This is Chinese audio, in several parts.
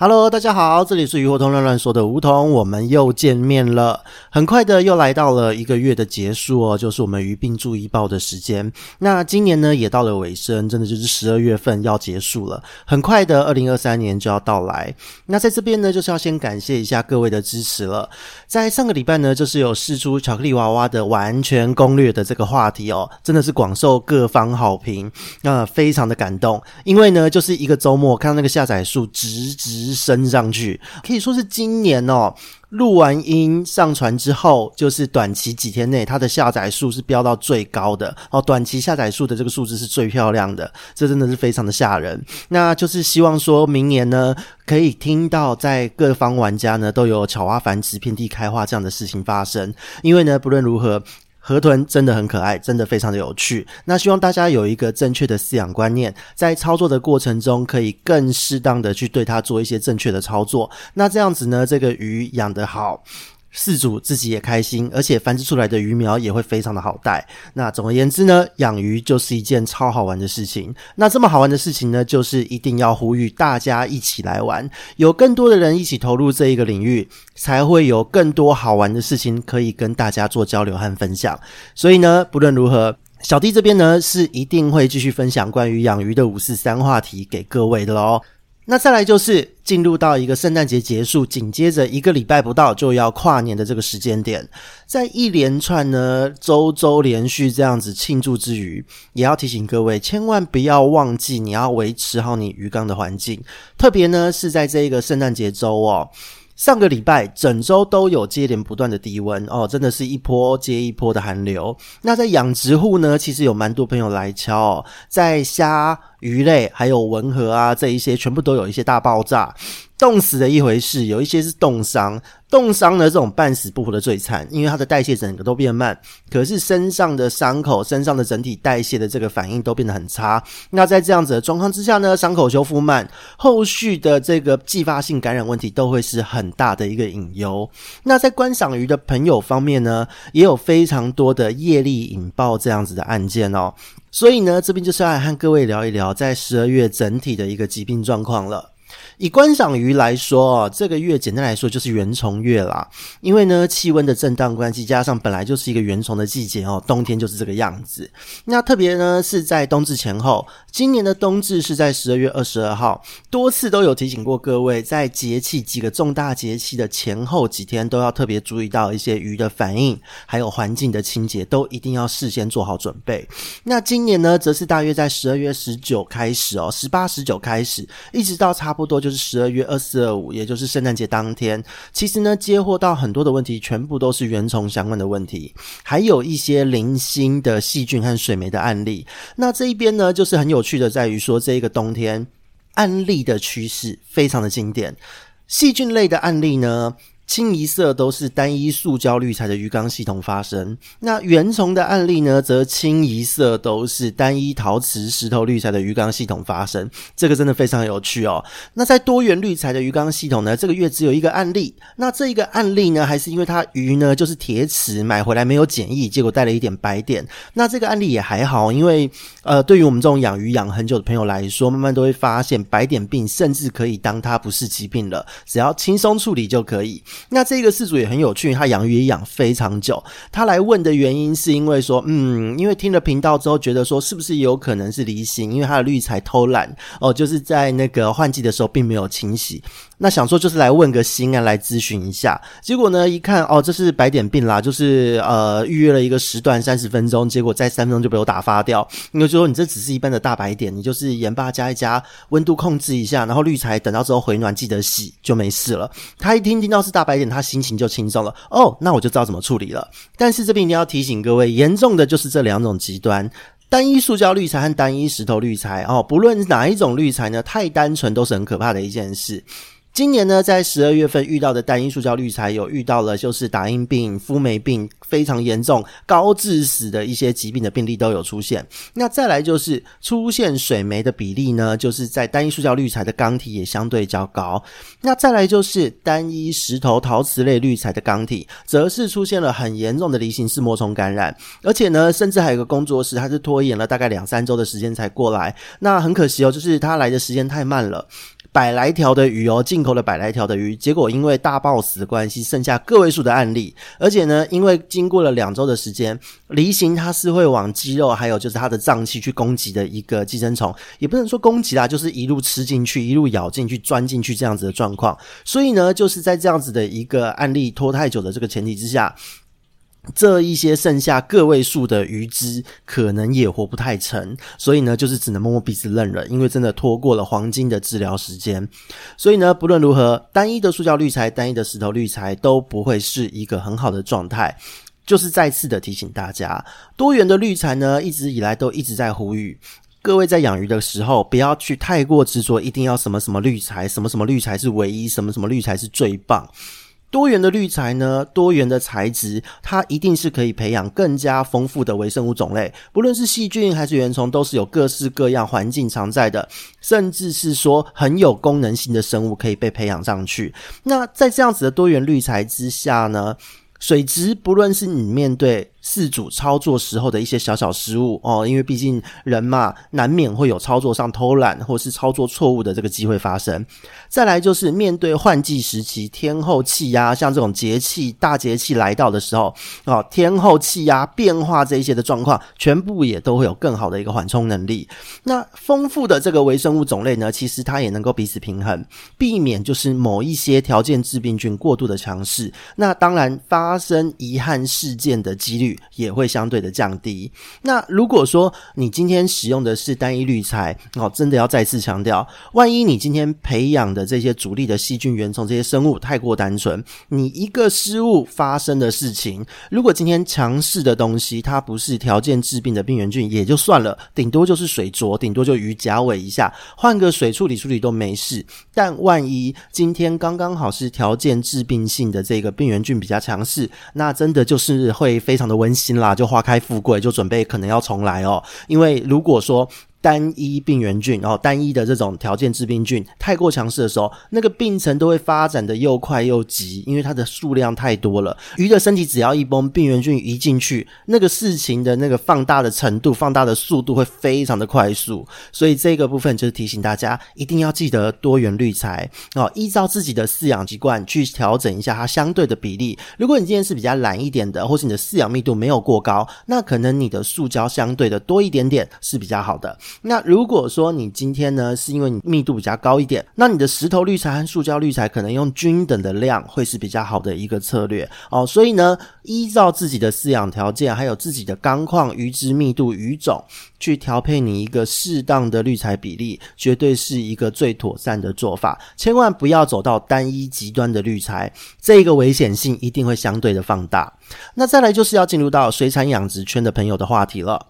Hello，大家好，这里是鱼活通乱乱说的梧桐，我们又见面了。很快的又来到了一个月的结束哦，就是我们鱼病注意报的时间。那今年呢也到了尾声，真的就是十二月份要结束了。很快的，二零二三年就要到来。那在这边呢，就是要先感谢一下各位的支持了。在上个礼拜呢，就是有释出巧克力娃娃的完全攻略的这个话题哦，真的是广受各方好评，那非常的感动。因为呢，就是一个周末看到那个下载数直直。升上去，可以说是今年哦，录完音上传之后，就是短期几天内，它的下载数是飙到最高的哦。短期下载数的这个数字是最漂亮的，这真的是非常的吓人。那就是希望说明年呢，可以听到在各方玩家呢都有巧蛙繁殖、遍地开花这样的事情发生。因为呢，不论如何。河豚真的很可爱，真的非常的有趣。那希望大家有一个正确的饲养观念，在操作的过程中，可以更适当的去对它做一些正确的操作。那这样子呢，这个鱼养得好。饲主自己也开心，而且繁殖出来的鱼苗也会非常的好带。那总而言之呢，养鱼就是一件超好玩的事情。那这么好玩的事情呢，就是一定要呼吁大家一起来玩，有更多的人一起投入这一个领域，才会有更多好玩的事情可以跟大家做交流和分享。所以呢，不论如何，小弟这边呢是一定会继续分享关于养鱼的五四三话题给各位的喽。那再来就是进入到一个圣诞节结束，紧接着一个礼拜不到就要跨年的这个时间点，在一连串呢周周连续这样子庆祝之余，也要提醒各位，千万不要忘记你要维持好你鱼缸的环境，特别呢是在这一个圣诞节周哦。上个礼拜整周都有接连不断的低温哦，真的是一波接一波的寒流。那在养殖户呢，其实有蛮多朋友来敲哦，在虾、鱼类还有文和啊这一些，全部都有一些大爆炸。冻死的一回事，有一些是冻伤。冻伤呢，这种半死不活的最惨，因为它的代谢整个都变慢，可是身上的伤口、身上的整体代谢的这个反应都变得很差。那在这样子的状况之下呢，伤口修复慢，后续的这个继发性感染问题都会是很大的一个隐忧。那在观赏鱼的朋友方面呢，也有非常多的业力引爆这样子的案件哦。所以呢，这边就是要来和各位聊一聊在十二月整体的一个疾病状况了。以观赏鱼来说哦，这个月简单来说就是原虫月啦。因为呢，气温的震荡关系，加上本来就是一个原虫的季节哦，冬天就是这个样子。那特别呢是在冬至前后，今年的冬至是在十二月二十二号，多次都有提醒过各位，在节气几个重大节气的前后几天，都要特别注意到一些鱼的反应，还有环境的清洁，都一定要事先做好准备。那今年呢，则是大约在十二月十九开始哦，十八、十九开始，一直到差不多就。是十二月二四二五，也就是圣诞节当天。其实呢，接获到很多的问题，全部都是原虫相关的问题，还有一些零星的细菌和水霉的案例。那这一边呢，就是很有趣的，在于说这一个冬天案例的趋势非常的经典，细菌类的案例呢。清一色都是单一塑胶滤材的鱼缸系统发生，那原虫的案例呢，则清一色都是单一陶瓷石头滤材的鱼缸系统发生。这个真的非常有趣哦。那在多元滤材的鱼缸系统呢，这个月只有一个案例。那这一个案例呢，还是因为它鱼呢就是铁齿买回来没有检疫，结果带了一点白点。那这个案例也还好，因为呃，对于我们这种养鱼养很久的朋友来说，慢慢都会发现白点病甚至可以当它不是疾病了，只要轻松处理就可以。那这个事主也很有趣，他养鱼也养非常久。他来问的原因是因为说，嗯，因为听了频道之后，觉得说是不是有可能是离心，因为他的滤材偷懒哦，就是在那个换季的时候并没有清洗。那想说就是来问个心啊，来咨询一下。结果呢，一看哦，这是白点病啦，就是呃预约了一个时段三十分钟，结果在三分钟就被我打发掉。因为就说你这只是一般的大白点，你就是盐巴加一加，温度控制一下，然后滤材等到之后回暖记得洗就没事了。他一听听到是大白点，他心情就轻松了。哦，那我就知道怎么处理了。但是这边一定要提醒各位，严重的就是这两种极端。单一塑胶滤材和单一石头滤材哦，不论哪一种滤材呢，太单纯都是很可怕的一件事。今年呢，在十二月份遇到的单一塑胶滤材，有遇到了就是打印病、肤霉病非常严重、高致死的一些疾病的病例都有出现。那再来就是出现水霉的比例呢，就是在单一塑胶滤材的钢体也相对较高。那再来就是单一石头、陶瓷类滤材的钢体，则是出现了很严重的梨形似膜虫感染，而且呢，甚至还有个工作室，他是拖延了大概两三周的时间才过来。那很可惜哦，就是他来的时间太慢了。百来条的鱼哦，进口了百来条的鱼，结果因为大 boss 的关系，剩下个位数的案例。而且呢，因为经过了两周的时间，梨形它是会往肌肉还有就是它的脏器去攻击的一个寄生虫，也不能说攻击啦，就是一路吃进去，一路咬进去，钻进去这样子的状况。所以呢，就是在这样子的一个案例拖太久的这个前提之下。这一些剩下个位数的鱼只，可能也活不太成，所以呢，就是只能摸摸鼻子认了，因为真的拖过了黄金的治疗时间。所以呢，不论如何，单一的塑胶滤材、单一的石头滤材都不会是一个很好的状态。就是再次的提醒大家，多元的滤材呢，一直以来都一直在呼吁各位在养鱼的时候，不要去太过执着，一定要什么什么滤材，什么什么滤材是唯一，什么什么滤材是最棒。多元的滤材呢，多元的材质，它一定是可以培养更加丰富的微生物种类，不论是细菌还是原虫，都是有各式各样环境常在的，甚至是说很有功能性的生物可以被培养上去。那在这样子的多元滤材之下呢，水质不论是你面对。饲主操作时候的一些小小失误哦，因为毕竟人嘛，难免会有操作上偷懒或是操作错误的这个机会发生。再来就是面对换季时期天候气压，像这种节气大节气来到的时候哦，天候气压变化这一些的状况，全部也都会有更好的一个缓冲能力。那丰富的这个微生物种类呢，其实它也能够彼此平衡，避免就是某一些条件致病菌过度的强势。那当然发生遗憾事件的几率。也会相对的降低。那如果说你今天使用的是单一滤材哦，真的要再次强调，万一你今天培养的这些主力的细菌、原虫这些生物太过单纯，你一个失误发生的事情，如果今天强势的东西它不是条件致病的病原菌也就算了，顶多就是水浊，顶多就鱼夹尾一下，换个水处理处理都没事。但万一今天刚刚好是条件致病性的这个病原菌比较强势，那真的就是会非常的危。温馨啦，就花开富贵，就准备可能要重来哦。因为如果说，单一病原菌，然后单一的这种条件致病菌太过强势的时候，那个病程都会发展的又快又急，因为它的数量太多了。鱼的身体只要一绷，病原菌一进去，那个事情的那个放大的程度、放大的速度会非常的快速。所以这个部分就是提醒大家，一定要记得多元滤材哦，依照自己的饲养习惯去调整一下它相对的比例。如果你今天是比较懒一点的，或是你的饲养密度没有过高，那可能你的塑胶相对的多一点点是比较好的。那如果说你今天呢，是因为你密度比较高一点，那你的石头滤材和塑胶滤材可能用均等的量会是比较好的一个策略哦。所以呢，依照自己的饲养条件，还有自己的缸况、鱼只密度、鱼种，去调配你一个适当的滤材比例，绝对是一个最妥善的做法。千万不要走到单一极端的滤材，这个危险性一定会相对的放大。那再来就是要进入到水产养殖圈的朋友的话题了。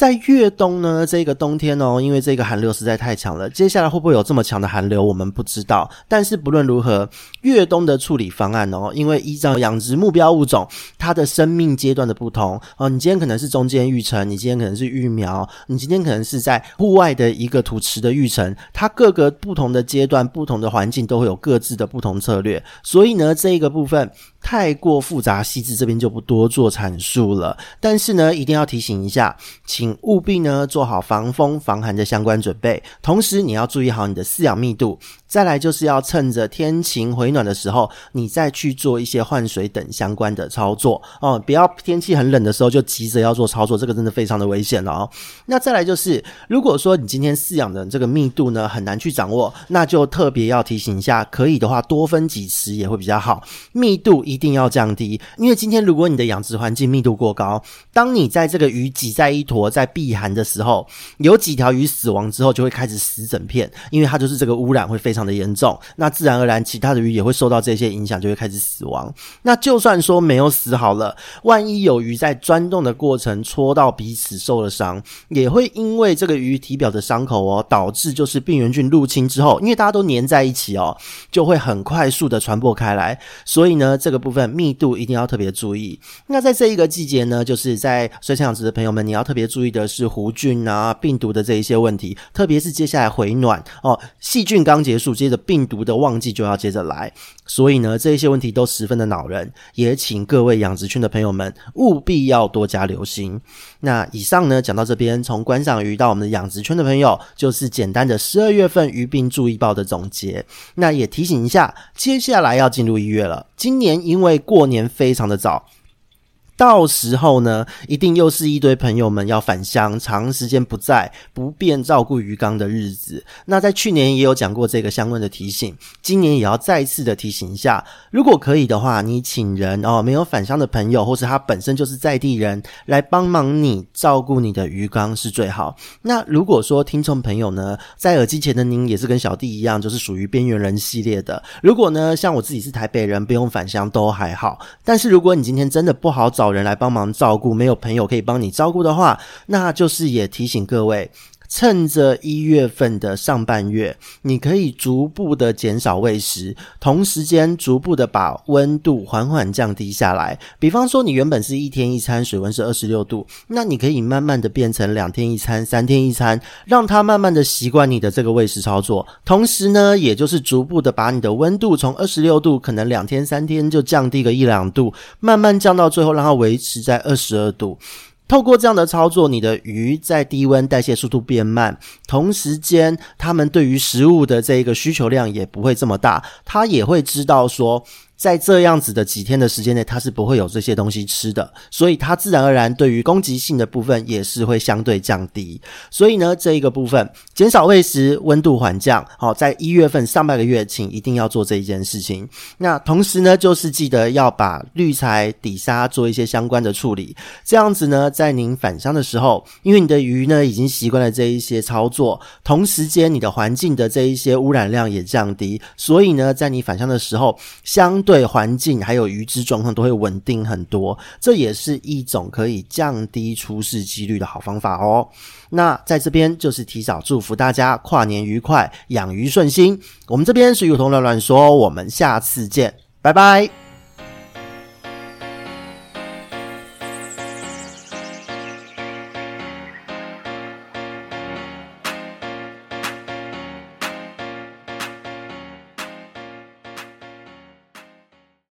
在越冬呢，这个冬天哦，因为这个寒流实在太强了，接下来会不会有这么强的寒流，我们不知道。但是不论如何，越冬的处理方案哦，因为依照养殖目标物种它的生命阶段的不同哦，你今天可能是中间育成，你今天可能是育苗，你今天可能是在户外的一个土池的育成，它各个不同的阶段、不同的环境都会有各自的不同策略。所以呢，这个部分太过复杂细致，这边就不多做阐述了。但是呢，一定要提醒一下，请。务必呢做好防风防寒的相关准备，同时你要注意好你的饲养密度。再来就是要趁着天晴回暖的时候，你再去做一些换水等相关的操作哦，不要天气很冷的时候就急着要做操作，这个真的非常的危险哦。那再来就是，如果说你今天饲养的这个密度呢很难去掌握，那就特别要提醒一下，可以的话多分几池也会比较好，密度一定要降低，因为今天如果你的养殖环境密度过高，当你在这个鱼挤在一坨。在避寒的时候，有几条鱼死亡之后，就会开始死整片，因为它就是这个污染会非常的严重。那自然而然，其他的鱼也会受到这些影响，就会开始死亡。那就算说没有死好了，万一有鱼在钻洞的过程戳到彼此受了伤，也会因为这个鱼体表的伤口哦，导致就是病原菌入侵之后，因为大家都黏在一起哦，就会很快速的传播开来。所以呢，这个部分密度一定要特别注意。那在这一个季节呢，就是在水产养殖的朋友们，你要特别注注意的是弧菌啊、病毒的这一些问题，特别是接下来回暖哦，细菌刚结束，接着病毒的旺季就要接着来。所以呢，这一些问题都十分的恼人，也请各位养殖圈的朋友们务必要多加留心。那以上呢，讲到这边，从观赏鱼到我们的养殖圈的朋友，就是简单的十二月份鱼病注意报的总结。那也提醒一下，接下来要进入一月了。今年因为过年非常的早。到时候呢，一定又是一堆朋友们要返乡，长时间不在，不便照顾鱼缸的日子。那在去年也有讲过这个相关的提醒，今年也要再次的提醒一下。如果可以的话，你请人哦，没有返乡的朋友，或是他本身就是在地人来帮忙你照顾你的鱼缸是最好。那如果说听众朋友呢，在耳机前的您也是跟小弟一样，就是属于边缘人系列的。如果呢，像我自己是台北人，不用返乡都还好。但是如果你今天真的不好找有人来帮忙照顾，没有朋友可以帮你照顾的话，那就是也提醒各位。趁着一月份的上半月，你可以逐步的减少喂食，同时间逐步的把温度缓缓降低下来。比方说，你原本是一天一餐，水温是二十六度，那你可以慢慢的变成两天一餐、三天一餐，让它慢慢的习惯你的这个喂食操作。同时呢，也就是逐步的把你的温度从二十六度，可能两天三天就降低个一两度，慢慢降到最后，让它维持在二十二度。透过这样的操作，你的鱼在低温代谢速度变慢，同时间它们对于食物的这一个需求量也不会这么大，它也会知道说。在这样子的几天的时间内，它是不会有这些东西吃的，所以它自然而然对于攻击性的部分也是会相对降低。所以呢，这一个部分减少喂食，温度缓降，好，在一月份上半个月，请一定要做这一件事情。那同时呢，就是记得要把滤材底沙做一些相关的处理，这样子呢，在您返乡的时候，因为你的鱼呢已经习惯了这一些操作，同时间你的环境的这一些污染量也降低，所以呢，在你返乡的时候，相对环境还有鱼只状况都会稳定很多，这也是一种可以降低出事几率的好方法哦。那在这边就是提早祝福大家跨年愉快，养鱼顺心。我们这边是鱼童乱乱说，我们下次见，拜拜。